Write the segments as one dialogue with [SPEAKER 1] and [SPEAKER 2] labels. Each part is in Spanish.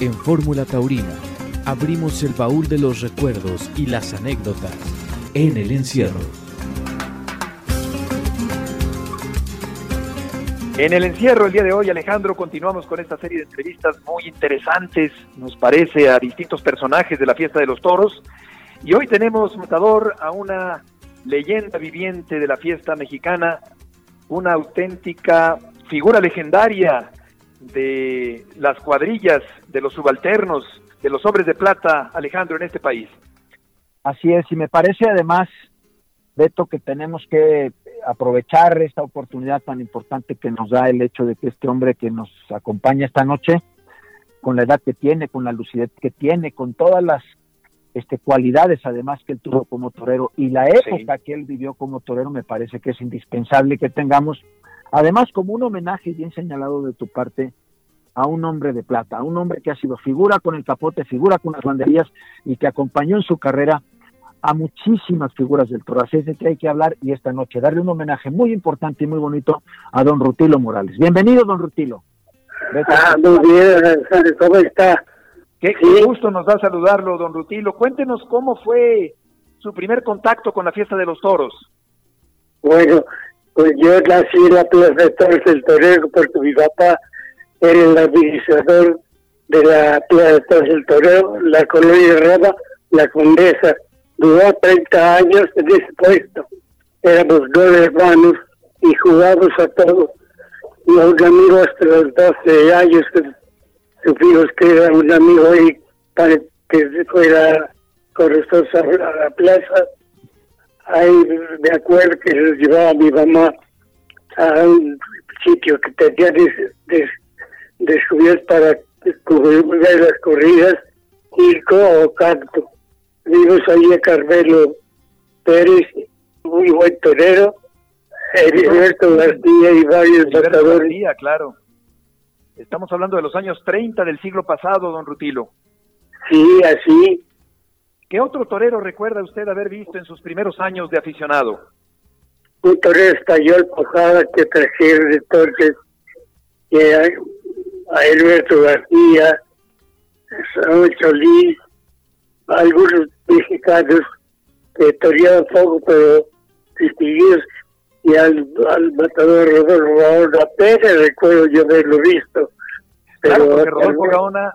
[SPEAKER 1] En Fórmula Taurina abrimos el baúl de los recuerdos y las anécdotas en el encierro.
[SPEAKER 2] En el encierro el día de hoy, Alejandro, continuamos con esta serie de entrevistas muy interesantes, nos parece, a distintos personajes de la fiesta de los toros. Y hoy tenemos, Matador, a una leyenda viviente de la fiesta mexicana, una auténtica figura legendaria de las cuadrillas, de los subalternos, de los hombres de plata, Alejandro, en este país.
[SPEAKER 3] Así es, y me parece además, Beto, que tenemos que aprovechar esta oportunidad tan importante que nos da el hecho de que este hombre que nos acompaña esta noche, con la edad que tiene, con la lucidez que tiene, con todas las este, cualidades además que él tuvo como torero y la época que él vivió como torero, me parece que es indispensable que tengamos Además, como un homenaje bien señalado de tu parte a un hombre de plata, a un hombre que ha sido figura con el capote, figura con las banderías y que acompañó en su carrera a muchísimas figuras del toro. Así es de que hay que hablar y esta noche darle un homenaje muy importante y muy bonito a don Rutilo Morales. Bienvenido, don Rutilo.
[SPEAKER 4] Ah, muy bien, ¿cómo está?
[SPEAKER 2] Qué, gusto nos da saludarlo, don Rutilo. Cuéntenos cómo fue su primer contacto con la fiesta de los toros.
[SPEAKER 4] Bueno, pues yo nací en la Plaza de Toros del Torero porque mi papá era el administrador de la Plaza de Toros del Torero, la colonia de Roma, la Condesa. Duró 30 años en ese puesto. Éramos dos hermanos y jugábamos a todos. Y a un amigo hasta los 12 años supimos que era un amigo ahí para que fuera con nosotros a la plaza ahí me acuerdo que los llevaba mi mamá a un sitio que tenía descubierto para cubrir las corridas, circo o canto. Vimos ahí a Carmelo Pérez, muy buen torero, Heriberto García y varios
[SPEAKER 2] matadores. claro. Estamos hablando de los años 30 del siglo pasado, don Rutilo.
[SPEAKER 4] Sí, así.
[SPEAKER 2] ¿Qué otro torero recuerda usted haber visto en sus primeros años de aficionado?
[SPEAKER 4] Un torero español Pojada que trajeron entonces que a, Alberto García, a Saúl Solís, algunos mexicanos que toreaban poco pero distinguidos y al, al matador Rodolfo Gaona apenas recuerdo yo haberlo visto.
[SPEAKER 2] Pero claro, Rodolfo Gaona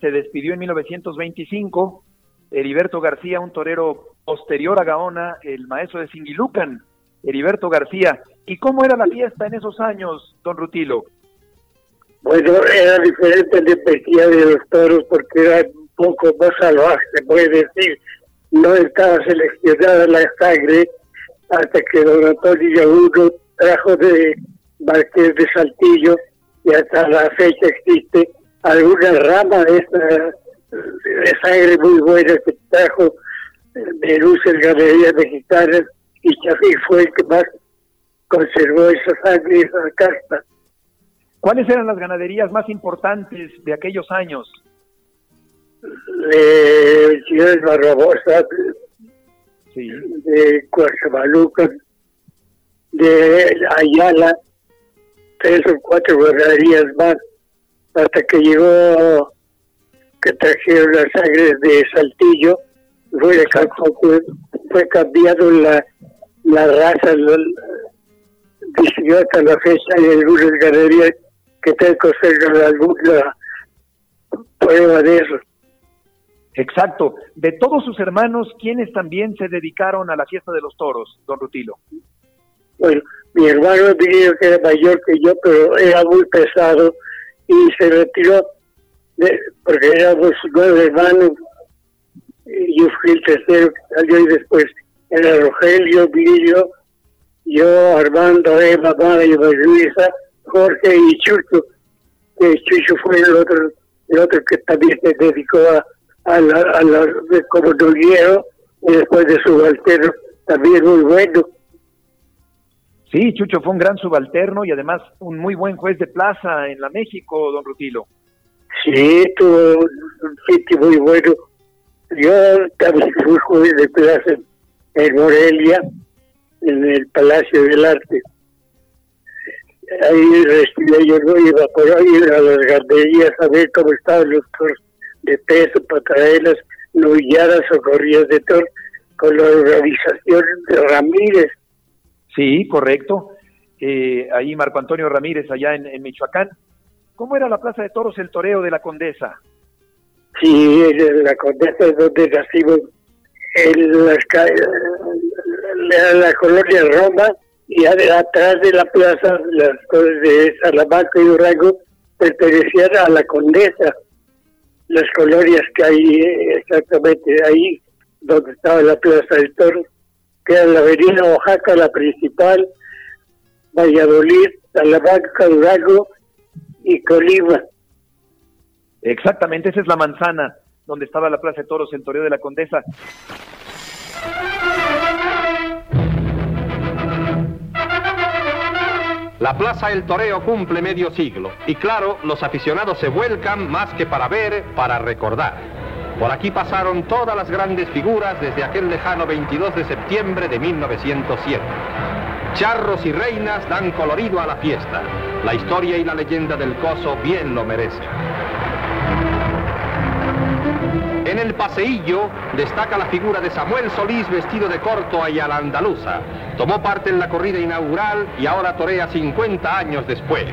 [SPEAKER 2] se despidió en 1925 Heriberto García, un torero posterior a Gaona, el maestro de Singilucan, Heriberto García. ¿Y cómo era la fiesta en esos años, don Rutilo?
[SPEAKER 4] Bueno, era diferente de pesquía de los toros porque era un poco más salvaje, se puede decir. No estaba seleccionada la sangre hasta que don Antonio Yaguno trajo de Marqués de Saltillo y hasta la fecha existe alguna rama de esta de sangre muy buena que trajo de Luces Galerías Mexicanas y Chafí fue el que más conservó esa sangre y esa carta.
[SPEAKER 2] ¿Cuáles eran las ganaderías más importantes de aquellos años?
[SPEAKER 4] De Ciudad Barrabosa, sí. de Cuarzamaluca, de Ayala, tres o cuatro ganaderías más, hasta que llegó que trajeron la sangre de Saltillo, fue, fue cambiado la, la raza, decidió hasta la fecha y algunas galerías que tengo que alguna prueba de eso.
[SPEAKER 2] Exacto. De todos sus hermanos, ¿quiénes también se dedicaron a la fiesta de los toros, don Rutilo?
[SPEAKER 4] Bueno, mi hermano diría que era mayor que yo, pero era muy pesado y se retiró porque éramos nueve hermanos, y yo fui el tercero que salió y después era Rogelio, Villo, yo, Armando, Eva, María, Luisa, Jorge y Chucho, que Chucho fue el otro, el otro que también se dedicó a, a la, a la como noguero, y después de subalterno, también muy bueno.
[SPEAKER 2] Sí, Chucho fue un gran subalterno y además un muy buen juez de plaza en la México, don Rutilo.
[SPEAKER 4] Sí, tuvo un sitio muy bueno. Yo también fui juez de en Morelia, en el Palacio del Arte. ahí respiré, yo no iba por ahí a las ganderías a ver cómo estaban los toros de peso para traerlas novilladas o corridas de toro con la organización de Ramírez.
[SPEAKER 2] Sí, correcto. Eh, ahí Marco Antonio Ramírez, allá en, Michoacán. ¿Cómo era la Plaza de Toros, el toreo de la Condesa?
[SPEAKER 4] Sí, la Condesa es donde nacimos, en las, la, colonia Roma, y atrás de la plaza, las cosas de Salamanca y Durango pertenecían a la Condesa. Las colonias que hay exactamente ahí, donde estaba la Plaza del Toro, que era la avenida Oaxaca, la principal, Valladolid, Salamanca, Durango y Colima.
[SPEAKER 2] Exactamente, esa es la manzana donde estaba la Plaza de Toros, el Toreo de la Condesa.
[SPEAKER 5] La Plaza El Toreo cumple medio siglo y claro, los aficionados se vuelcan más que para ver, para recordar. Por aquí pasaron todas las grandes figuras desde aquel lejano 22 de septiembre de 1907. Charros y reinas dan colorido a la fiesta. La historia y la leyenda del coso bien lo merecen. En el paseillo destaca la figura de Samuel Solís vestido de corto y a la andaluza. Tomó parte en la corrida inaugural y ahora torea 50 años después.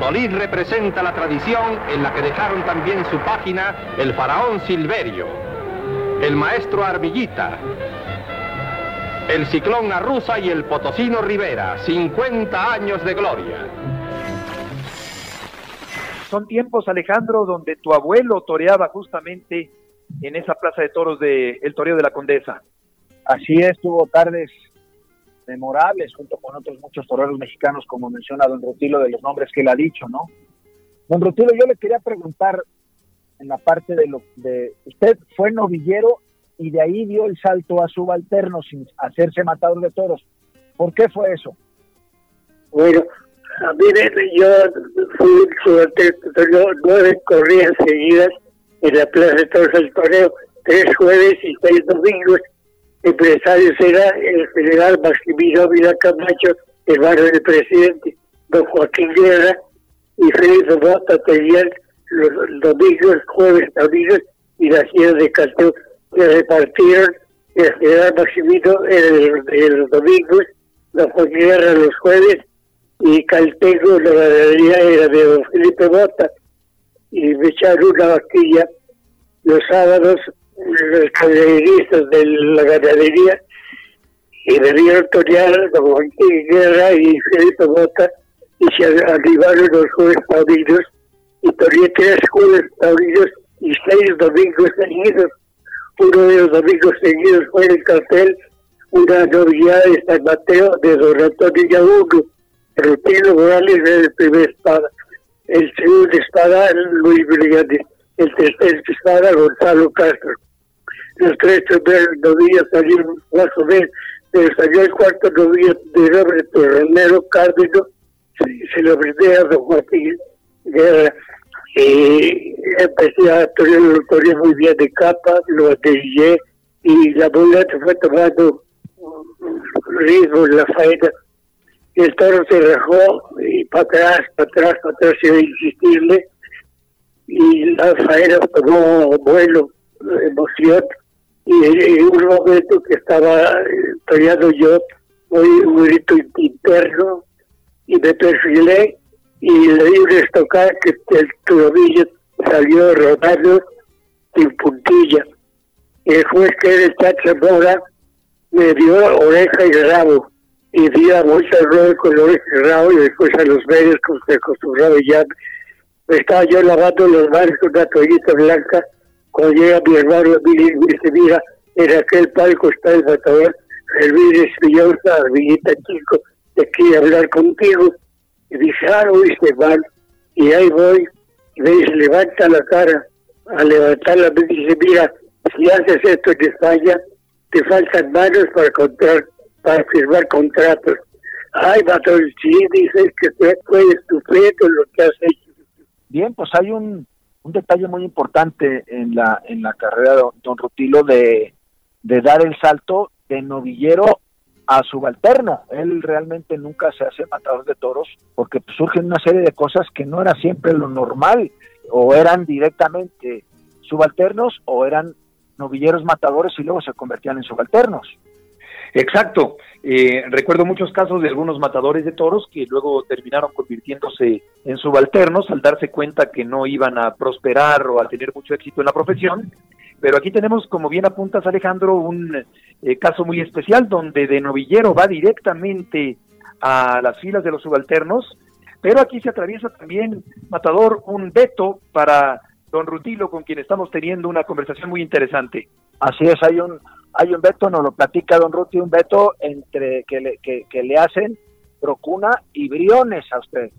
[SPEAKER 5] Solís representa la tradición en la que dejaron también su página el faraón Silverio, el maestro Armillita, el ciclón Arruza y el potosino Rivera, 50 años de gloria.
[SPEAKER 2] Son tiempos, Alejandro, donde tu abuelo toreaba justamente en esa plaza de toros de el toreo de la Condesa.
[SPEAKER 3] Así es, tuvo tardes memorables junto con otros muchos toreros mexicanos, como menciona don Rutilo, de los nombres que él ha dicho, ¿no? Don Rutilo, yo le quería preguntar en la parte de lo de usted fue novillero y de ahí dio el salto a subalterno sin hacerse matador de toros. ¿Por qué fue eso?
[SPEAKER 4] Bueno, a mí yo fui subalterno nueve corridas seguidas en la Plaza de Toros del Toreo, tres jueves y seis domingos. Empresarios era el general Maximiliano Vila Camacho, hermano del presidente, don Joaquín Guerra y Félix Mota tenían los domingos, jueves, domingos y las días de canto que repartieron el general Maximino el, el domingo, la Guerra los jueves y Caltego, la ganadería era de don Felipe Bota y me echaron una vaquilla los sábados los ganaderistas de la ganadería y me vieron torear don Joaquín Guerra y Felipe Bota y se arribaron los jueves taurinos y toreé tres jueves taurinos y seis domingos seguidos uno de los domingos seguidos fue en el cartel una novedad de San Mateo de Don Antonio Yabuno, Rutino Morales el primer espada, el segundo espada Luis Brigante, el tercer espada Gonzalo Castro. Los tres primeros novillos salieron más o menos, pero salió el cuarto novillo de nombre Torrenero Cárdenas, se, se lo brindé a Don Joaquín Guerra y empecé a torear muy bien de capa, lo atellé y la se fue tomando ritmo en la faena. El toro se rajó y para atrás, para atrás, para atrás, sin insistirle. Y la faena tomó vuelo, emoción. Y en un momento que estaba toreando yo, oí un grito interno y me perfilé y le di una estocada que el tobillo salió rodando sin puntilla. El juez que era el Chacha Mora me dio oreja y rabo y di a bolsa de con oreja y rabo y después a los medios como se acostumbraba ya. Estaba yo lavando los manos con una toallita blanca cuando llega mi hermano y me dice, mira, en aquel palco está el matador, el Espillosa, Villita Chico, te quiere hablar contigo y dice, ah, mal, y ahí voy, y me levanta la cara, a levantarla me dice, mira, si haces esto en España, te faltan manos para contar, para firmar contratos. Ay, sí, dice que fue estupendo lo que has hecho.
[SPEAKER 3] Bien, pues hay un, un detalle muy importante en la en la carrera de Don Rutilo de, de dar el salto de novillero a subalterno. Él realmente nunca se hace matador de toros porque pues, surgen una serie de cosas que no era siempre lo normal o eran directamente subalternos o eran novilleros matadores y luego se convertían en subalternos.
[SPEAKER 2] Exacto. Eh, recuerdo muchos casos de algunos matadores de toros que luego terminaron convirtiéndose en subalternos al darse cuenta que no iban a prosperar o a tener mucho éxito en la profesión. Pero aquí tenemos, como bien apuntas Alejandro, un eh, caso muy especial donde de novillero va directamente a las filas de los subalternos, pero aquí se atraviesa también, Matador, un veto para don Rutilo, con quien estamos teniendo una conversación muy interesante.
[SPEAKER 3] Así es, hay un, hay un veto, nos lo platica don Ruti, un veto entre que le, que, le hacen Procuna y Briones a usted.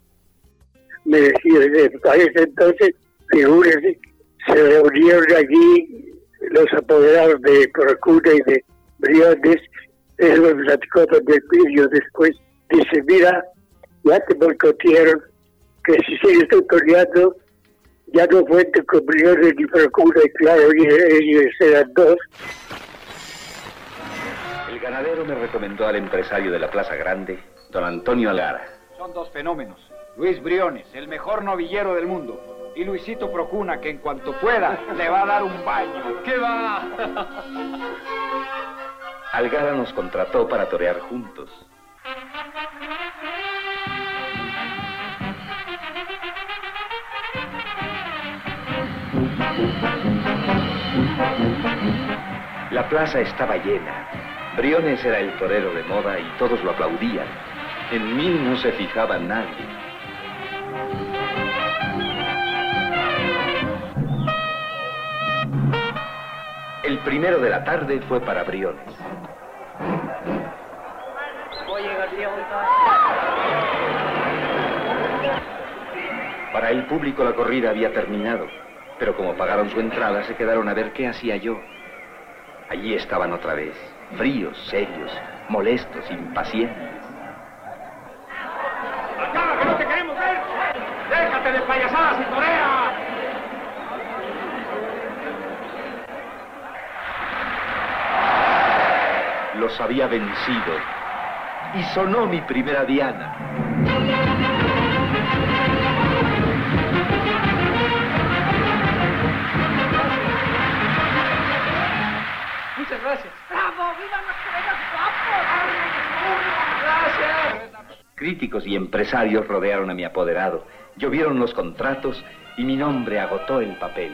[SPEAKER 4] Me decía, entonces, figúrese, se reunieron allí los apoderados de Procuna y de Briones, él me platicó con el después, dice, mira, ya te boicotearon, que si sigues tutoriando, ya no cuento con Briones ni Procuna, y claro, ellos eran dos
[SPEAKER 6] ganadero me recomendó al empresario de la Plaza Grande, don Antonio Algara.
[SPEAKER 7] Son dos fenómenos. Luis Briones, el mejor novillero del mundo. Y Luisito Procuna, que en cuanto pueda le va a dar un baño. ¿Qué va?
[SPEAKER 6] Algara nos contrató para torear juntos. La plaza estaba llena. Briones era el torero de moda y todos lo aplaudían. En mí no se fijaba nadie. Primero de la tarde fue para Briones. Para el público la corrida había terminado, pero como pagaron su entrada se quedaron a ver qué hacía yo. Allí estaban otra vez, fríos, serios, molestos, impacientes.
[SPEAKER 7] ¡Acá, que no te queremos ver! ¡Déjate de payasadas y torea!
[SPEAKER 6] Los había vencido y sonó mi primera diana.
[SPEAKER 7] Muchas gracias.
[SPEAKER 8] ¡Bravo! ¡Viva
[SPEAKER 7] ¡Gracias!
[SPEAKER 6] Críticos y empresarios rodearon a mi apoderado, llovieron los contratos y mi nombre agotó el papel.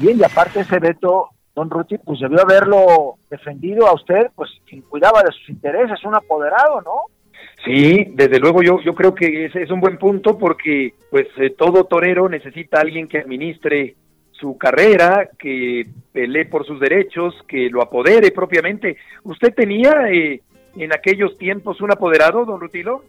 [SPEAKER 3] Bien, y aparte ese veto, don Ruti, pues debió haberlo defendido a usted, pues quien cuidaba de sus intereses, un apoderado, ¿no?
[SPEAKER 2] Sí, desde luego yo, yo creo que ese es un buen punto porque pues eh, todo torero necesita a alguien que administre su carrera, que pelee por sus derechos, que lo apodere propiamente. ¿Usted tenía eh, en aquellos tiempos un apoderado, don Rutilo?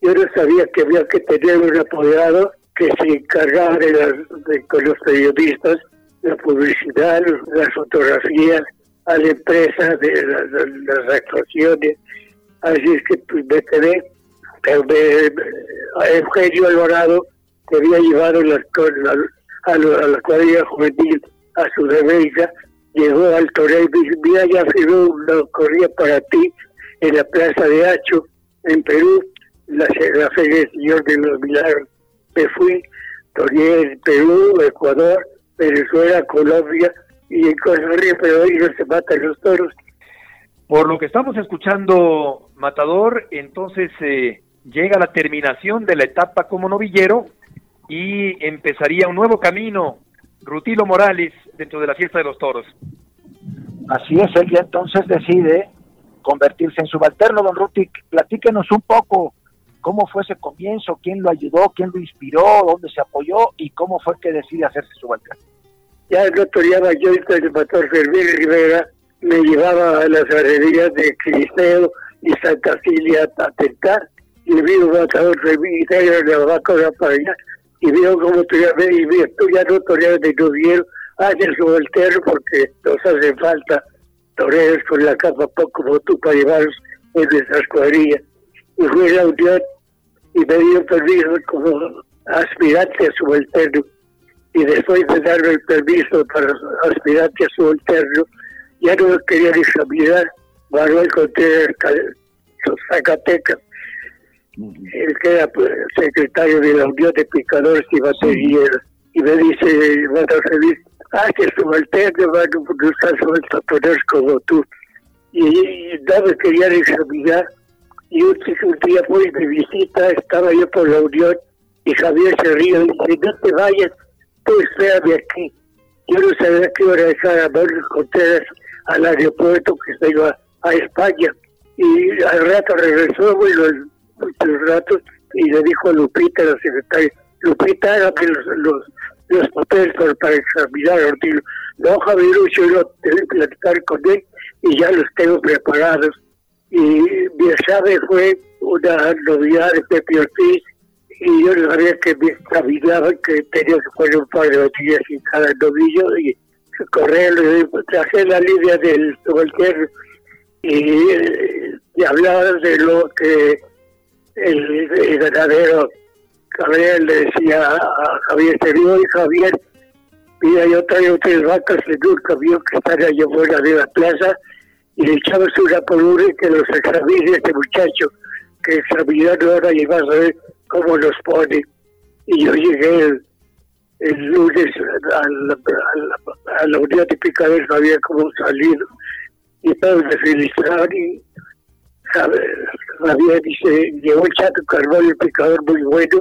[SPEAKER 4] Yo no sabía que había que tener un apoderado que se encargara de, con los periodistas, la publicidad, las fotografías, a la empresa, de, las actuaciones, Así es que pues, me quedé. Eugenio Alvarado que había llevado las, a, la cuadrilla juvenil a su derecha, llegó al torneo y dice, mira, ya firmó una corrida para ti en la Plaza de Hacho, en Perú, la, la Feria del Señor de los Milagros. Me fui, torneé en Perú, Ecuador, Venezuela, Colombia y en Costa Rica, pero hoy no se matan los toros.
[SPEAKER 2] Por lo que estamos escuchando, Matador, entonces eh, llega la terminación de la etapa como novillero y empezaría un nuevo camino, Rutilo Morales, dentro de la fiesta de los toros.
[SPEAKER 3] Así es, él ya entonces decide convertirse en subalterno. Don Ruti, platíquenos un poco cómo fue ese comienzo, quién lo ayudó, quién lo inspiró, dónde se apoyó y cómo fue que decide hacerse subalterno.
[SPEAKER 4] Ya no toreaba yo el matador Fermín Rivera, me llevaba a las herrerías de Cristeo, y Santa Cilia a tentar y vi un matador de la vaca para allá y vio ver y vi no toreas de noviero hacen su voltero porque nos hace falta toreros con la capa poco como tú para llevarlos en nuestras cuadrillas y fui la unión y me dio permiso como aspirante a su voltero y después de darme el permiso para aspirantes subalterno, ya no me querían examinar Manuel Contreras Zacatecas, el que era pues, secretario de la Unión de Picadores y Baterías, y me dice, a recibir, ah, que subalterno van a buscar subalternos como tú. Y, y no me querían examinar, y un, día fui de visita, estaba yo por la Unión, y Javier se ríe y dice, no te vayas, tú espérame aquí. Yo no sabía que iba a dejar a Manuel Contreras al aeropuerto que se iba a España. Y al rato regresó, bueno, muchos ratos, y le dijo a Lupita, la secretaria, Lupita, hágame los, los, los papeles para, examinar a Ortilo. No, Javier, yo no tengo platicar con él y ya los tengo preparados. Y examen fue una novedad de Pepe Ortiz y yo no sabía que me examinaban, que tenía que poner un par de botellas en cada novillo y correr, traje la línea del subalterno y, y hablaba de lo que el, verdadero Gabriel le decía a Javier, te digo, Javier, mira, yo traigo tres vacas en un camión que están allá fuera de la plaza y le por una que los examine este muchacho, que examinando ahora y vas a ver cómo los pone. Y yo llegué el, lunes a la, a unidad de picadores, no había cómo salido. Y todos me felicitaron y Javier dice, llegó el Chato Carbón, el picador muy bueno.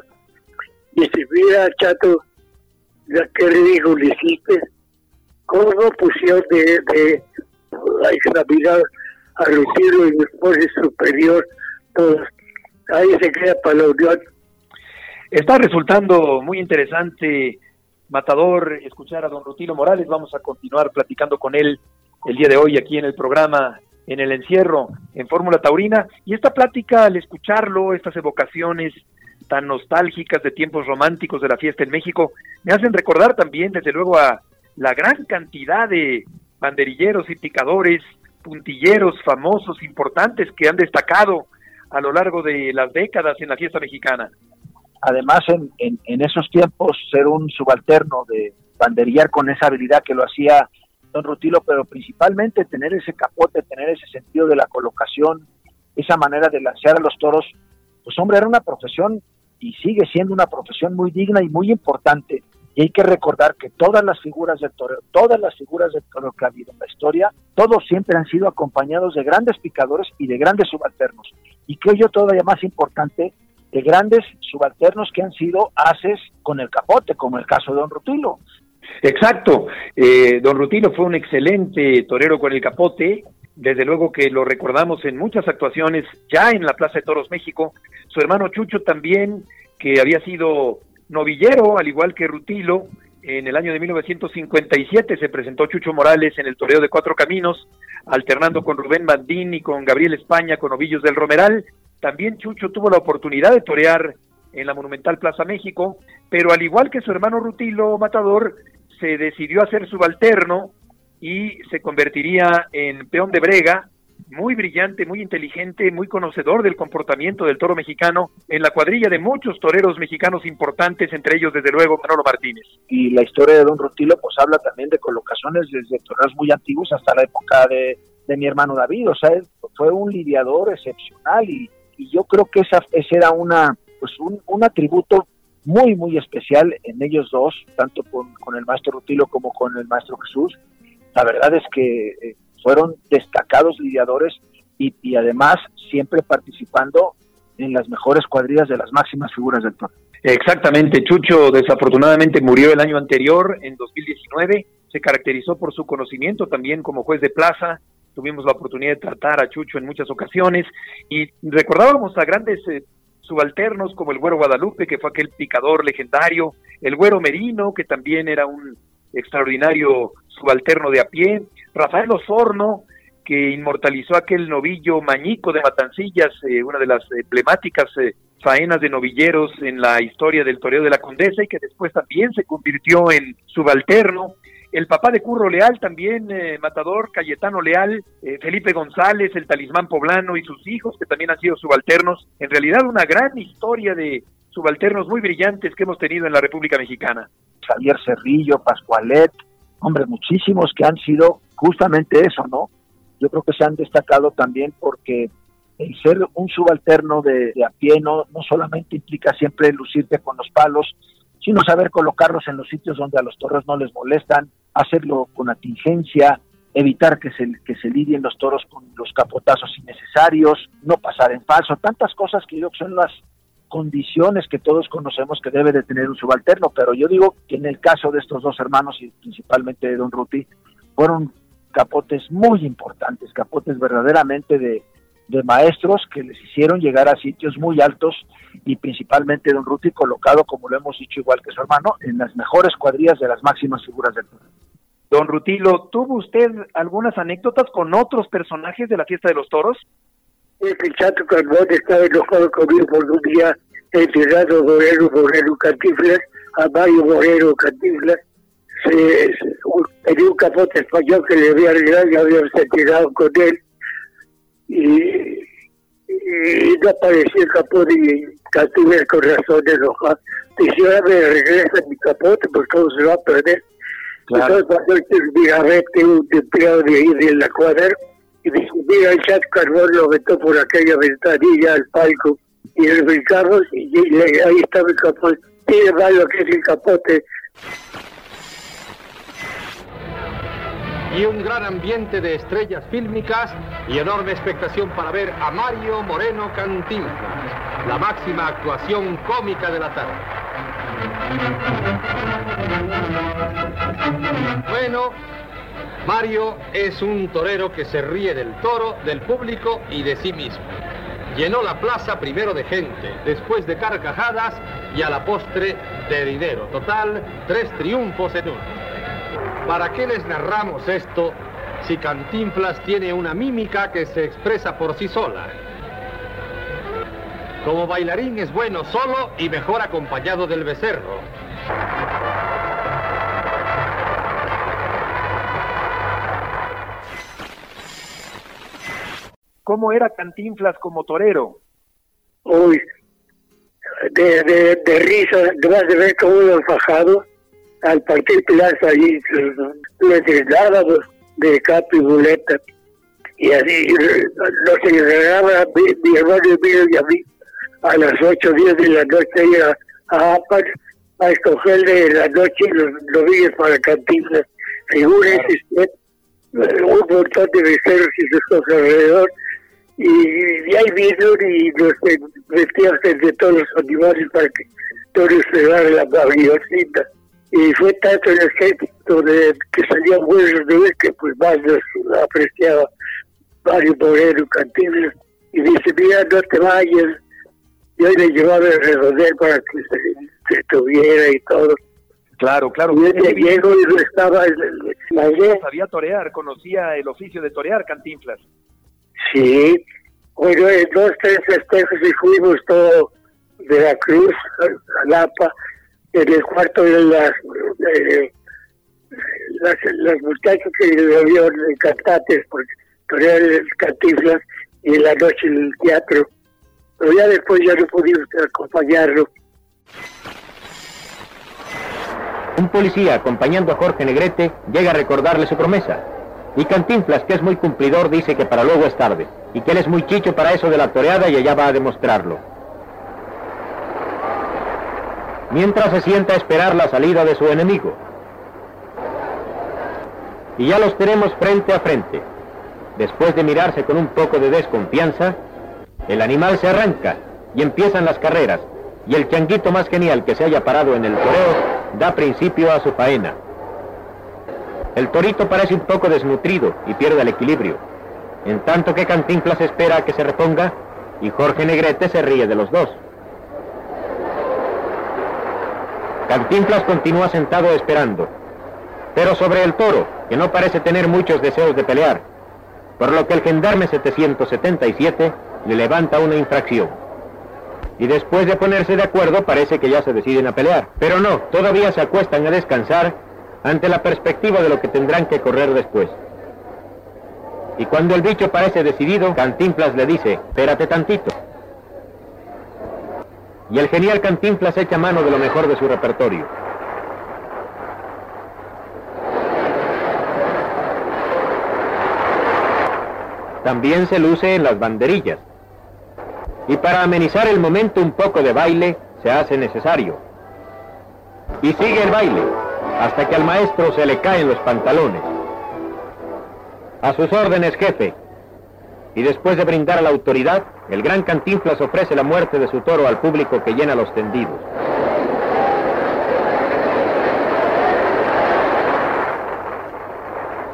[SPEAKER 4] Dice, mira Chato, ya que le digo, le hiciste, ¿cómo pusieron de, examinar a Lucero y después de superior? Todos. Ahí se queda para la unión.
[SPEAKER 2] Está resultando muy interesante, Matador, escuchar a don Rutilo Morales. Vamos a continuar platicando con él el día de hoy aquí en el programa en el encierro en Fórmula Taurina. Y esta plática, al escucharlo, estas evocaciones tan nostálgicas de tiempos románticos de la fiesta en México, me hacen recordar también, desde luego, a la gran cantidad de banderilleros y picadores, puntilleros famosos, importantes, que han destacado a lo largo de las décadas en la fiesta mexicana.
[SPEAKER 3] Además, en, esos tiempos, ser un subalterno de banderillar con esa habilidad que lo hacía don Rutilo, pero principalmente tener ese capote, tener ese sentido de la colocación, esa manera de lanzar a los toros, pues hombre, era una profesión y sigue siendo una profesión muy digna y muy importante. Y hay que recordar que todas las figuras del torero, todas las figuras del torero que ha habido en la historia, todos siempre han sido acompañados de grandes picadores y de grandes subalternos. Y creo yo todavía más importante, de grandes subalternos que han sido haces con el capote, como el caso de Don Rutilo.
[SPEAKER 2] Exacto. Eh, don Rutilo fue un excelente torero con el capote. Desde luego que lo recordamos en muchas actuaciones ya en la Plaza de Toros México. Su hermano Chucho también, que había sido novillero, al igual que Rutilo. En el año de 1957 se presentó Chucho Morales en el Toreo de Cuatro Caminos, alternando con Rubén Bandín y con Gabriel España con Novillos del Romeral. También Chucho tuvo la oportunidad de torear en la Monumental Plaza México, pero al igual que su hermano Rutilo Matador, se decidió a ser subalterno y se convertiría en peón de brega, muy brillante, muy inteligente, muy conocedor del comportamiento del toro mexicano en la cuadrilla de muchos toreros mexicanos importantes, entre ellos desde luego Manolo Martínez.
[SPEAKER 3] Y la historia de Don Rutilo pues habla también de colocaciones desde toreros muy antiguos hasta la época de, mi hermano David, o sea, fue un lidiador excepcional y, yo creo que esa, ese era una pues un, un atributo muy, muy especial en ellos dos, tanto con, el maestro Rutilo como con el maestro Jesús. La verdad es que eh, fueron destacados lidiadores y, y, además siempre participando en las mejores cuadrillas de las máximas figuras del torneo.
[SPEAKER 2] Exactamente, Chucho desafortunadamente murió el año anterior, en 2019, se caracterizó por su conocimiento también como juez de plaza, tuvimos la oportunidad de tratar a Chucho en muchas ocasiones. Y recordábamos a grandes eh, subalternos como el Güero Guadalupe, que fue aquel picador legendario, el Güero Merino, que también era un extraordinario subalterno de a pie, Rafael Osorno, que inmortalizó aquel novillo mañico de Matancillas, eh, una de las emblemáticas eh, faenas de novilleros en la historia del toreo de la Condesa y que después también se convirtió en subalterno el papá de Curro Leal también, eh, Matador, Cayetano Leal, eh, Felipe González, el talismán poblano y sus hijos, que también han sido subalternos. En realidad una gran historia de subalternos muy brillantes que hemos tenido en la República Mexicana.
[SPEAKER 3] Javier Cerrillo, Pascualet, hombre, muchísimos que han sido justamente eso, ¿no? Yo creo que se han destacado también porque el ser un subalterno de, a pie no, no solamente implica siempre lucirte con los palos, sino saber colocarlos en los sitios donde a los toros no les molestan, hacerlo con atingencia, evitar que se, que se lidien los toros con los capotazos innecesarios, no pasar en falso, tantas cosas que yo son las condiciones que todos conocemos que debe de tener un subalterno, pero yo digo que en el caso de estos dos hermanos y principalmente de Don Ruti, fueron capotes muy importantes, capotes verdaderamente de, de maestros que les hicieron llegar a sitios muy altos y principalmente Don Ruti colocado, como lo hemos dicho igual que su hermano, en las mejores cuadrillas de las máximas figuras del mundo.
[SPEAKER 2] Don Rutilo, ¿tuvo usted algunas anécdotas con otros personajes de la fiesta de los toros?
[SPEAKER 4] El Chato Carbón estaba enojado conmigo por un día enterrado Moreno Moreno Cantiflas, a Mario Moreno Cantiflas, se, tenía un capote español que le había arreglado y habíamos tirado con él y, y, no apareció el capote y Cantiflas con razón enojado. Dice, ahora me regresa mi capote porque cómo se va a perder. Claro. Entonces pasó el un empleado de ahí de la cuadra y mira, el chat carbón lo metió por aquella ventanilla al palco y le brincamos y, y, ahí estaba el capote. Tiene malo que es el capote.
[SPEAKER 5] Y un gran ambiente de estrellas fílmicas y enorme expectación para ver a Mario Moreno Cantinflas, la máxima actuación cómica de la tarde. Bueno, Mario es un torero que se ríe del toro, del público y de sí mismo. Llenó la plaza primero de gente, después de carcajadas y a la postre de dinero. Total, tres triunfos en uno. ¿Para qué les narramos esto si Cantinflas tiene una mímica que se expresa por sí sola? Como bailarín es bueno solo y mejor acompañado del becerro.
[SPEAKER 2] ¿Cómo era Cantinflas como torero?
[SPEAKER 4] Uy, de, de, de risa, además de ver cómo lo fajado al partir plaza y le traslados de capi y buleta. Y así nos entregaba mi, mi hermano Emilio y a mí a las 8 o 10 de la noche ir a, Apan a escogerle en la noche los novillos para Cantinflas. Figúrense usted, un montón de beceros y sus alrededor y, y ahí vino y nos vestíamos de todos los animales para que todos se la avioncita. Y fue tanto el ejército de que salían buenos de ver que pues más nos apreciaba Mario Moreno Cantinflas y dice, mira, no te vayas, yo le llevaba el redondel para que se, estuviera y todo.
[SPEAKER 2] Claro, claro.
[SPEAKER 4] Y él llegó y estaba
[SPEAKER 2] la Sabía torear, conocía el oficio de torear, Cantinflas.
[SPEAKER 4] Sí, bueno, en dos, tres festejos y fuimos todo de la Cruz a Lapa, en el cuarto de las, las, las muchachas que le habían cantantes, porque torear el Cantinflas y en la noche en el teatro pero ya después ya no podía acompañarlo.
[SPEAKER 8] Un policía acompañando a Jorge Negrete llega a recordarle su promesa. Y Cantinflas, que es muy cumplidor, dice que para luego es tarde. Y que él es muy chicho para eso de la toreada y allá va a demostrarlo. Mientras se sienta a esperar la salida de su enemigo. Y ya los tenemos frente a frente. Después de mirarse con un poco de desconfianza, el animal se arranca y empiezan las carreras, y el changuito más genial que se haya parado en el toreo da principio a su faena. El torito parece un poco desnutrido y pierde el equilibrio, en tanto que Cantinflas espera a que se reponga y Jorge Negrete se ríe de los dos. Cantinflas continúa sentado esperando, pero sobre el toro, que no parece tener muchos deseos de pelear, por lo que el gendarme 777 le levanta una infracción. Y después de ponerse de acuerdo parece que ya se deciden a pelear. Pero no, todavía se acuestan a descansar ante la perspectiva de lo que tendrán que correr después. Y cuando el bicho parece decidido, Cantinflas le dice, espérate tantito. y el genial Cantinflas echa mano de lo mejor de su repertorio. También se luce en las banderillas. Y para amenizar el momento un poco de baile se hace necesario. Y sigue el baile, hasta que al maestro se le caen los pantalones. A sus órdenes, jefe. Y después de brindar a la autoridad, el gran Cantinflas ofrece la muerte de su toro al público que llena los tendidos.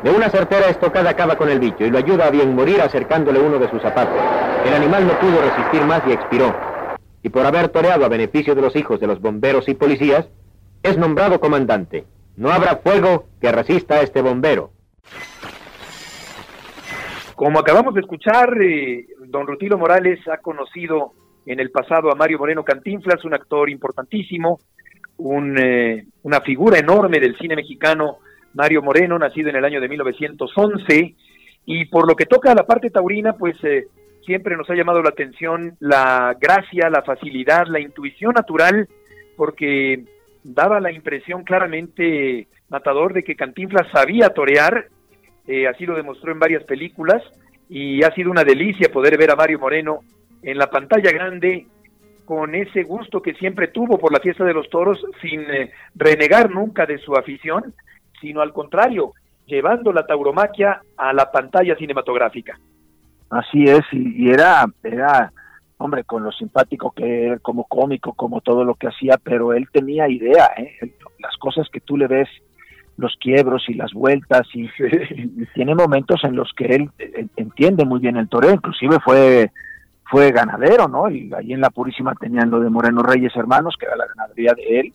[SPEAKER 8] De una certera estocada acaba con el bicho y lo ayuda a bien morir acercándole uno de sus zapatos. El animal no pudo resistir más y expiró. Y por haber toreado a beneficio de los hijos de los bomberos y policías, es nombrado comandante. No habrá fuego que resista a este bombero.
[SPEAKER 2] Como acabamos de escuchar, eh, don Rutilo Morales ha conocido en el pasado a Mario Moreno Cantinflas, un actor importantísimo, un, eh, una figura enorme del cine mexicano, Mario Moreno, nacido en el año de 1911, y por lo que toca a la parte taurina, pues eh, siempre nos ha llamado la atención la gracia, la facilidad, la intuición natural, porque daba la impresión claramente, Matador, de que Cantinflas sabía torear, eh, así lo demostró en varias películas, y ha sido una delicia poder ver a Mario Moreno en la pantalla grande con ese gusto que siempre tuvo por la fiesta de los toros, sin eh, renegar nunca de su afición, sino al contrario, llevando la tauromaquia a la pantalla cinematográfica.
[SPEAKER 3] Así es, y, era, era, hombre, con lo simpático que era, como cómico, como todo lo que hacía, pero él tenía idea, ¿eh? las cosas que tú le ves, los quiebros y las vueltas, y, tiene momentos en los que él entiende muy bien el toreo, inclusive fue fue ganadero, ¿no? Y ahí en la Purísima tenían lo de Moreno Reyes Hermanos, que era la ganadería de él,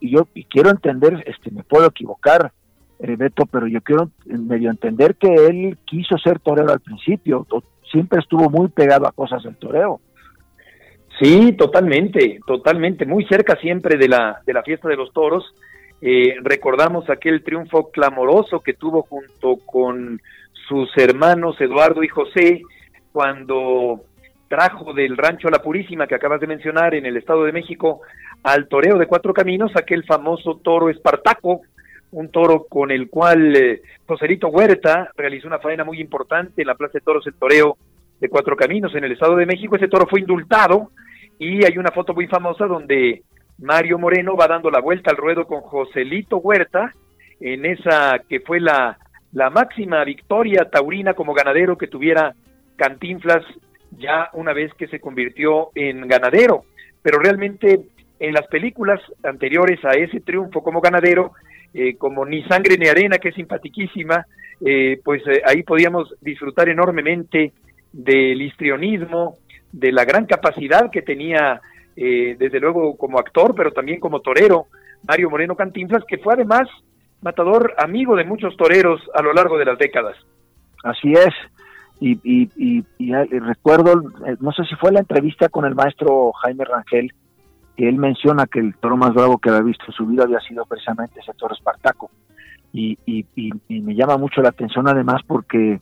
[SPEAKER 3] y yo y quiero entender, este, me puedo equivocar, eh, Beto, pero yo quiero medio entender que él quiso ser torero al principio, siempre estuvo muy pegado a cosas del toreo.
[SPEAKER 2] Sí, totalmente, totalmente, muy cerca siempre de la, de la fiesta de los toros. Eh, recordamos aquel triunfo clamoroso que tuvo junto con sus hermanos Eduardo y José cuando trajo del rancho La Purísima que acabas de mencionar en el Estado de México al toreo de cuatro caminos, aquel famoso toro Espartaco, un toro con el cual eh, Joselito Huerta realizó una faena muy importante en la Plaza de Toros el Toreo de Cuatro Caminos en el Estado de México. Ese toro fue indultado y hay una foto muy famosa donde Mario Moreno va dando la vuelta al ruedo con Joselito Huerta en esa que fue la, la máxima victoria taurina como ganadero que tuviera Cantinflas ya una vez que se convirtió en ganadero. Pero realmente en las películas anteriores a ese triunfo como ganadero, eh, como Ni Sangre ni Arena, que es simpatiquísima, eh, pues eh, ahí podíamos disfrutar enormemente del histrionismo, de la gran capacidad que tenía, desde luego como actor, pero también como torero, Mario Moreno Cantinflas, que fue además matador amigo de muchos toreros a lo largo de las décadas.
[SPEAKER 3] Así es. Y, y, y recuerdo, no sé si fue la entrevista con el maestro Jaime Rangel, que él menciona que el toro más bravo que había visto en su vida había sido precisamente ese toro Espartaco. Y, y, y, me llama mucho la atención además porque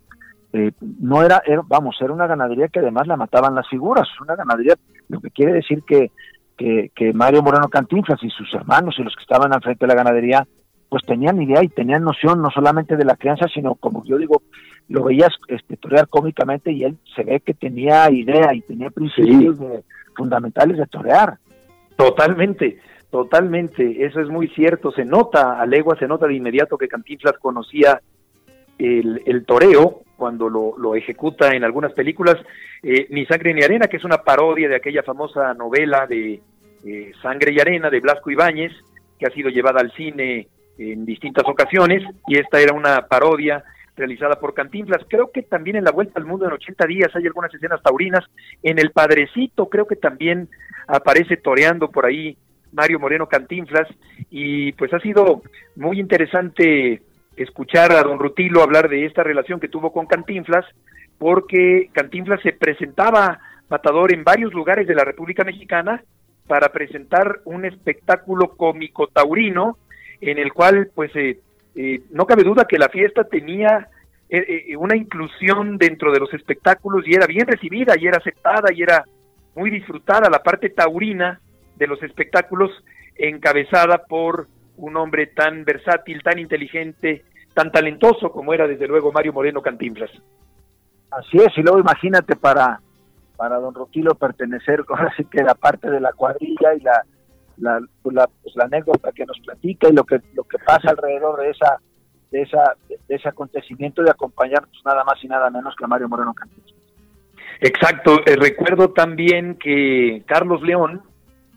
[SPEAKER 3] eh, no era, vamos, era una ganadería que además la mataban las figuras, una ganadería, lo que quiere decir que, que, que Mario Moreno Cantinflas y sus hermanos y los que estaban al frente de la ganadería, pues tenían idea y tenían noción no solamente de la crianza, sino como yo digo, lo veías este, torear cómicamente y él se ve que tenía idea y tenía principios fundamentales de torear.
[SPEAKER 2] Totalmente, totalmente, eso es muy cierto, se nota, a legua se nota de inmediato que Cantinflas conocía el, el toreo cuando lo, ejecuta en algunas películas, eh, Ni Sangre ni Arena, que es una parodia de aquella famosa novela de eh, Sangre y Arena de Blasco Ibáñez, que ha sido llevada al cine en distintas ocasiones, y esta era una parodia realizada por Cantinflas. Creo que también en la Vuelta al Mundo en 80 días hay algunas escenas taurinas. En El Padrecito creo que también aparece toreando por ahí Mario Moreno Cantinflas y pues ha sido muy interesante escuchar a don Rutilo hablar de esta relación que tuvo con Cantinflas porque Cantinflas se presentaba matador en varios lugares de la República Mexicana para presentar un espectáculo cómico taurino en el cual pues eh, eh, no cabe duda que la fiesta tenía eh, una inclusión dentro de los espectáculos y era bien recibida y era aceptada y era muy disfrutada la parte taurina de los espectáculos, encabezada por un hombre tan versátil, tan inteligente, tan talentoso como era desde luego Mario Moreno Cantinflas.
[SPEAKER 3] Así es, y luego imagínate para, para don Roquilo pertenecer, así que la parte de la cuadrilla y la, la, pues la, pues la, anécdota que nos platica y lo que, lo que pasa alrededor de esa de esa de ese acontecimiento de acompañarnos nada más y nada menos que a Mario Moreno Cantinflas.
[SPEAKER 2] Exacto, eh, recuerdo también que Carlos León,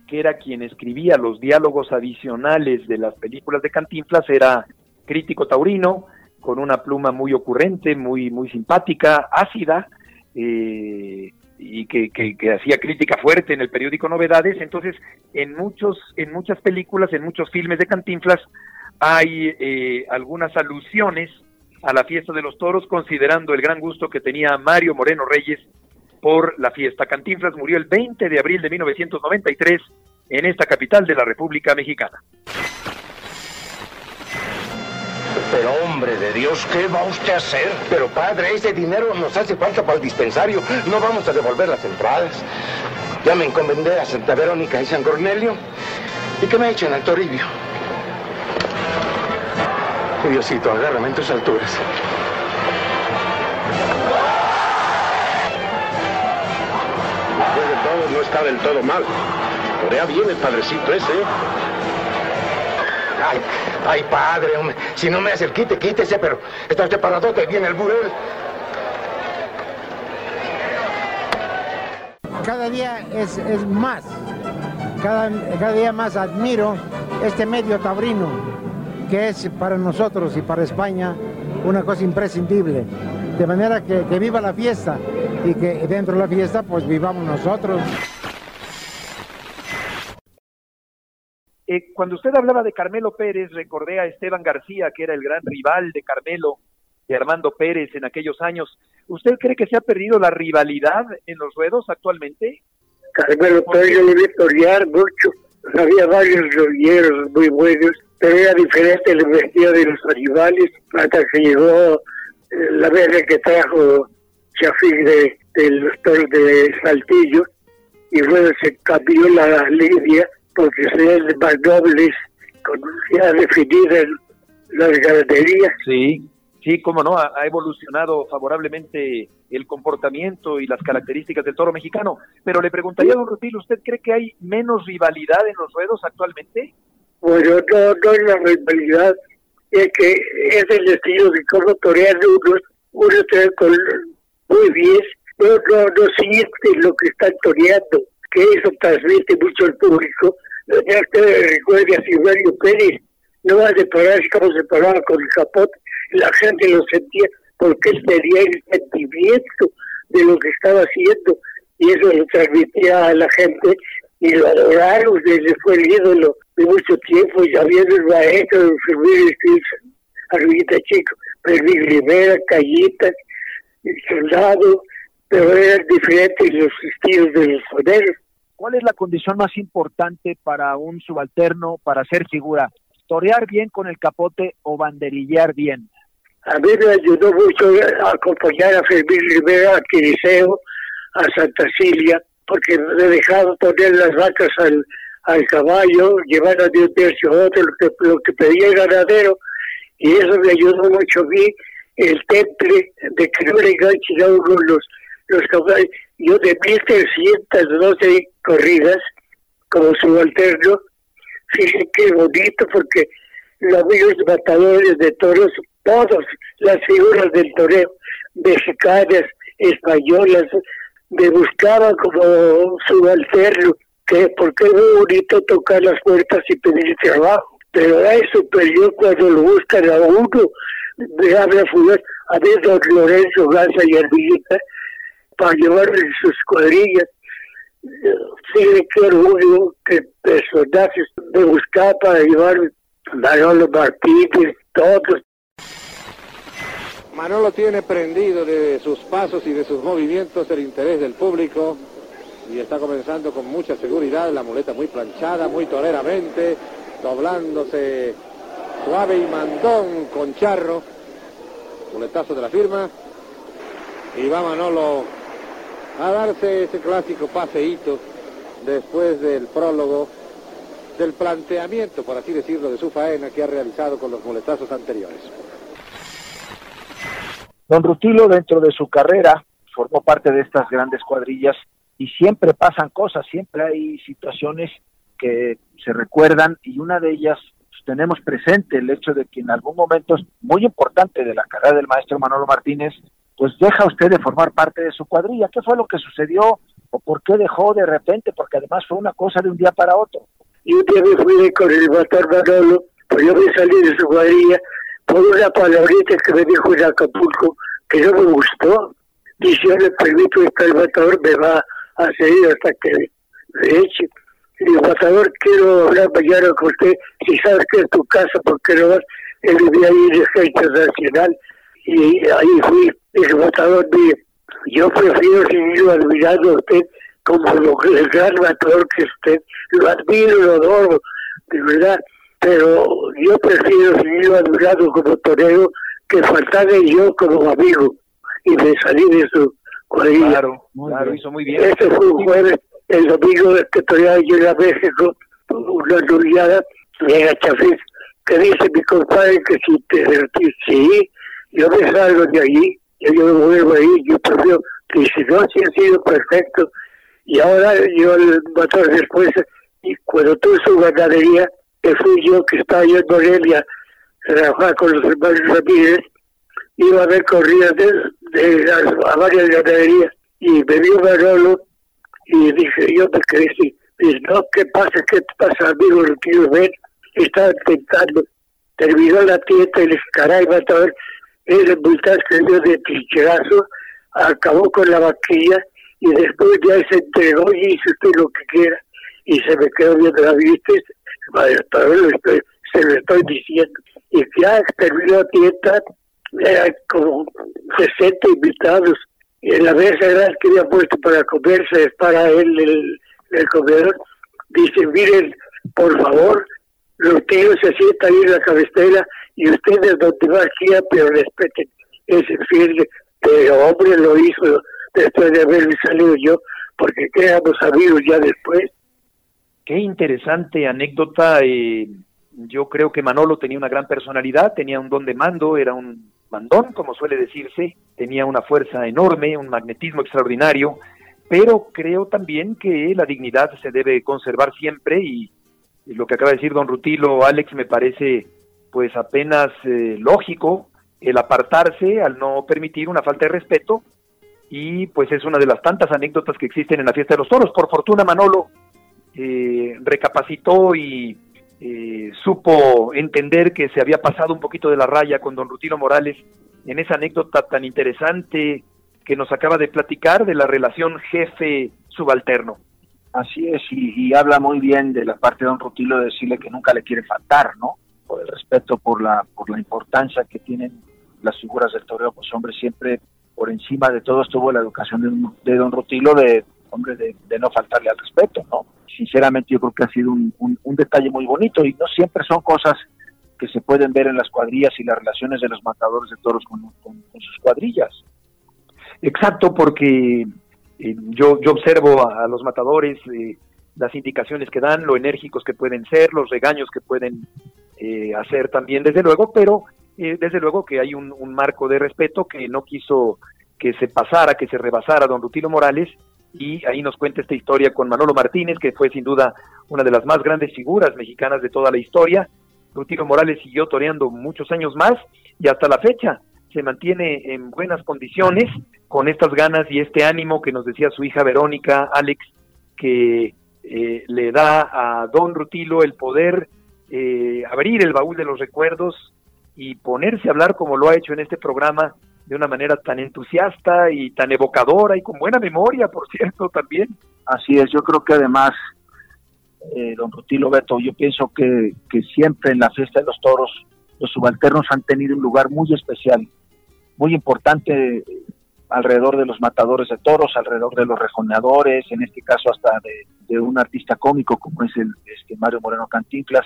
[SPEAKER 2] que era quien escribía los diálogos adicionales de las películas de Cantinflas, era crítico taurino, con una pluma muy ocurrente, muy, muy simpática, ácida, eh, y que, que, hacía crítica fuerte en el periódico Novedades. Entonces, en muchos, en muchas películas, en muchos filmes de Cantinflas, hay eh, algunas alusiones a la fiesta de los toros, considerando el gran gusto que tenía Mario Moreno Reyes por la fiesta. Cantinflas murió el 20 de abril de 1993 en esta capital de la República Mexicana.
[SPEAKER 9] Pero hombre de Dios, ¿qué va usted a hacer? Pero padre, ese dinero nos hace falta para el dispensario. No vamos a devolver las entradas. Ya me encomendé a Santa Verónica y San Cornelio. ¿Y qué me echen al Toribio? Diosito, agárrame en tus alturas. Después de todo, no está del todo mal. Corea bien el padrecito ese. Ay, ay, padre, hombre. Si no me hace el quite, quítese, pero está usted paradote, viene el burel.
[SPEAKER 10] Cada día es, es más, cada, cada, día más admiro este medio taurino, que es para nosotros y para España una cosa imprescindible. De manera que, que viva la fiesta y que dentro de la fiesta pues vivamos nosotros.
[SPEAKER 2] Eh, cuando usted hablaba de Carmelo Pérez, recordé a Esteban García, que era el gran rival de Carmelo, de Armando Pérez en aquellos años. ¿Usted cree que se ha perdido la rivalidad en los ruedos actualmente?
[SPEAKER 4] Carmelo Pérez yo lo vi torear mucho. Había varios rodilleros muy buenos, pero era diferente el vestido de los rivales hasta que llegó eh, la vez que trajo Chafik de, de los toros de Saltillo y luego se cambió la línea porque sean más nobles, con ya definidas las ganaderías.
[SPEAKER 2] Sí, sí, cómo no, ha, evolucionado favorablemente el comportamiento y las características del toro mexicano. Pero le preguntaría don Rutil, ¿usted cree que hay menos rivalidad en los ruedos actualmente?
[SPEAKER 4] Bueno, no, no es la rivalidad, es que es el estilo de cómo torean unos, uno trae con muy bien, no, no, no siente lo que están toreando, que eso transmite mucho al público ya usted recuerde a Silverio Pérez, no va a separar como se con el capote, la gente lo sentía porque él tenía el sentimiento de lo que estaba haciendo y eso lo transmitía a la gente y lo adoraron, desde fue el de mucho tiempo, ya viendo el maestro de Silverio Arribita Chico, Permín Rivera, Callitas, el soldado, pero eran diferentes los estilos de los poderes.
[SPEAKER 3] ¿Cuál es la condición más importante para un subalterno para ser figura? ¿Torear bien con el capote o banderillear bien?
[SPEAKER 4] A mí me ayudó mucho a acompañar a Fermín Rivera, a Quiriseo, a Santa Cilia, porque me he dejado poner las vacas al, al caballo, llevarlas de un tercio a otro, lo que, lo que pedía el ganadero, y eso me ayudó mucho a mí, el temple de que no le enganchen a uno los, los caballos. Yo de 1312 corridas como subalterno. Fíjense qué bonito porque los amigos matadores de toros, todas las figuras del toreo, mexicanas, españolas, me buscaban como subalterno, que porque es muy bonito tocar las puertas y pedir trabajo. Pero es superior cuando lo buscan a uno, me habla fugaz, a ver don Lorenzo Garza y Arvillita, para llevarle sus cuadrillas sí, qué orgullo que personajes me buscar para llevar Manolo Martínez, todos.
[SPEAKER 11] Manolo tiene prendido de sus pasos y de sus movimientos el interés del público y está comenzando con mucha seguridad, la muleta muy planchada, muy toleramente, doblándose suave y mandón con charro, muletazo de la firma. Y va Manolo a darse ese clásico paseíto después del prólogo del planteamiento, por así decirlo, de su faena que ha realizado con los muletazos anteriores.
[SPEAKER 3] Don Rutilo, dentro de su carrera, formó parte de estas grandes cuadrillas y siempre pasan cosas, siempre hay situaciones que se recuerdan y una de ellas pues, tenemos presente el hecho de que en algún momento muy importante de la carrera del maestro Manolo Martínez, pues deja usted de formar parte de su cuadrilla. ¿Qué fue lo que sucedió o por qué dejó de repente? Porque además fue una cosa de un día para otro.
[SPEAKER 4] Y un me fui con el motor Manolo, pues yo me salí de su cuadrilla por una palabrita que me dijo en Acapulco que no me gustó. Y si yo le permito el matador me va a seguir hasta que le eche. Y el matador, quiero hablar mañana con usted. Si sabes que es tu casa, ¿por qué no vas? Él vivía ahí en el Ejército Nacional. Y ahí fui, el matador mío. Yo prefiero seguir admirando a usted como lo, el gran matador que usted. Lo admiro, lo adoro, de verdad. Pero yo prefiero seguir admirando como torero que faltarle yo como amigo y me salí de su cuadrilla.
[SPEAKER 2] Claro, claro, hizo muy bien.
[SPEAKER 4] Ese fue un jueves, el domingo que todavía yo a México, una nuriada, llega Chafés, que dice mi compadre que si te divertís, sí, yo me salgo de allí, yo, yo me vuelvo ahí, yo prefiero que si no, si ha sido perfecto, y ahora yo el motor después, y cuando tuve su ganadería, que fui yo que estaba yo en Morelia, trabajar con los hermanos Ramírez, iba a ver corridas de, a varias ganaderías y me vio Manolo y dije, yo me así. Dice, no, ¿qué pasa? ¿Qué te pasa, amigo? Lo quiero ver. Estaba intentando. Terminó la tienda y les caray, matador. El multas que dio de trincherazo, acabó con la vaquilla y después ya se entregó y hizo usted lo que quiera. Y se me quedó viendo la vista. Lo estoy, se lo estoy diciendo. Y ya terminó tienda, eran como 60 invitados. Y en la mesa grande que había puesto para comerse, para él, el, el comedor, dice, miren, por favor, los tíos se sientan ahí en la cabecera y ustedes donde más quieran, pero respeten ese firme. Pero hombre lo hizo después de haber salido yo, porque quedamos amigos ya después.
[SPEAKER 2] Qué interesante anécdota. Eh, yo creo que Manolo tenía una gran personalidad, tenía un don de mando, era un mandón, como suele decirse, tenía una fuerza enorme, un magnetismo extraordinario, pero creo también que la dignidad se debe conservar siempre y lo que acaba de decir don Rutilo, Alex, me parece pues apenas eh, lógico el apartarse al no permitir una falta de respeto y pues es una de las tantas anécdotas que existen en la fiesta de los toros. Por fortuna Manolo eh, recapacitó y eh, supo entender que se había pasado un poquito de la raya con don Rutilo Morales en esa anécdota tan interesante que nos acaba de platicar de la relación jefe-subalterno.
[SPEAKER 3] Así es, y, y, habla muy bien de la parte de don Rutilo de decirle que nunca le quiere faltar, ¿no? Por el respeto, por la, por la importancia que tienen las figuras del toreo, pues hombre, siempre por encima de todo estuvo la educación de, de don Rutilo de, hombre, de, no faltarle al respeto, ¿no? Sinceramente yo creo que ha sido un, detalle muy bonito y no siempre son cosas que se pueden ver en las cuadrillas y las relaciones de los matadores de toros con, sus cuadrillas.
[SPEAKER 2] Exacto, porque eh, yo, yo observo a, a los matadores, eh, las indicaciones que dan, lo enérgicos que pueden ser, los regaños que pueden eh, hacer también, desde luego, pero eh, desde luego que hay un, marco de respeto que no quiso que se pasara, que se rebasara don Rutilo Morales, y ahí nos cuenta esta historia con Manolo Martínez, que fue sin duda una de las más grandes figuras mexicanas de toda la historia. Rutilo Morales siguió toreando muchos años más y hasta la fecha se mantiene en buenas condiciones con estas ganas y este ánimo que nos decía su hija Verónica, Alex, que eh, le da a don Rutilo el poder eh, abrir el baúl de los recuerdos y ponerse a hablar como lo ha hecho en este programa de una manera tan entusiasta y tan evocadora y con buena memoria, por cierto, también.
[SPEAKER 3] Así es, yo creo que además, eh, don Rutilo Beto, yo pienso que, que siempre en la fiesta de los toros los subalternos han tenido un lugar muy especial, muy importante alrededor de los matadores de toros, alrededor de los rejoneadores, en este caso hasta de, de un artista cómico como es el este Mario Moreno Cantinflas.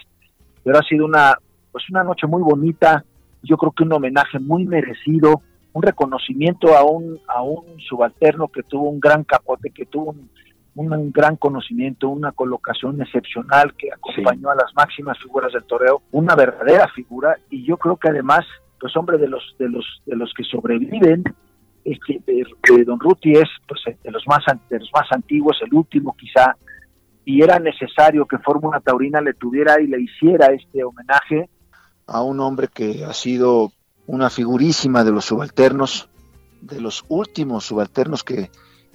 [SPEAKER 3] Pero ha sido una pues una noche muy bonita, yo creo que un homenaje muy merecido un reconocimiento a un, a un subalterno que tuvo un gran capote, que tuvo un, un gran conocimiento, una colocación excepcional que acompañó a las máximas figuras del toreo, una verdadera figura y yo creo que además, pues hombre de los de los de los que sobreviven, este, de, Don Ruti es pues de los más de los más antiguos, el último quizá y era necesario que Fórmula Taurina le tuviera y le hiciera este homenaje a un hombre que ha sido una figurísima de los subalternos, de los últimos subalternos que,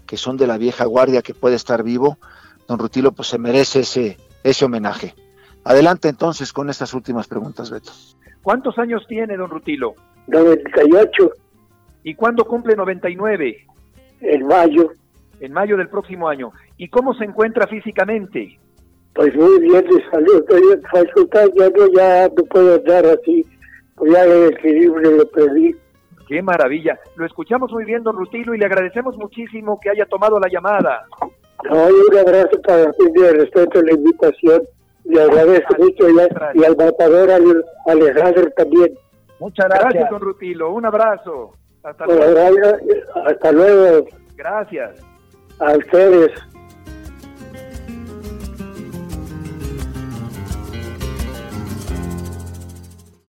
[SPEAKER 3] que son de la vieja guardia que puede estar vivo, don Rutilo pues se merece ese, ese homenaje. Adelante entonces con estas últimas preguntas, Beto.
[SPEAKER 2] ¿Cuántos años tiene don Rutilo?
[SPEAKER 4] 98.
[SPEAKER 2] ¿Y cuándo cumple 99?
[SPEAKER 4] En mayo.
[SPEAKER 2] En mayo del próximo año. ¿Y cómo se encuentra físicamente?
[SPEAKER 4] Pues muy bien de salud, ya no, ya no puedo andar así, pues ya el equilibrio lo perdí.
[SPEAKER 2] Qué maravilla. Lo escuchamos muy bien, don Rutilo, y le agradecemos muchísimo que haya tomado la llamada.
[SPEAKER 4] No, un abrazo para ti, de respeto a la invitación. Le agradezco mucho y, al matador Alejandro también.
[SPEAKER 2] Muchas gracias. Gracias, don Rutilo. Un abrazo. Hasta luego.
[SPEAKER 4] Hasta luego.
[SPEAKER 2] Gracias.
[SPEAKER 4] A ustedes.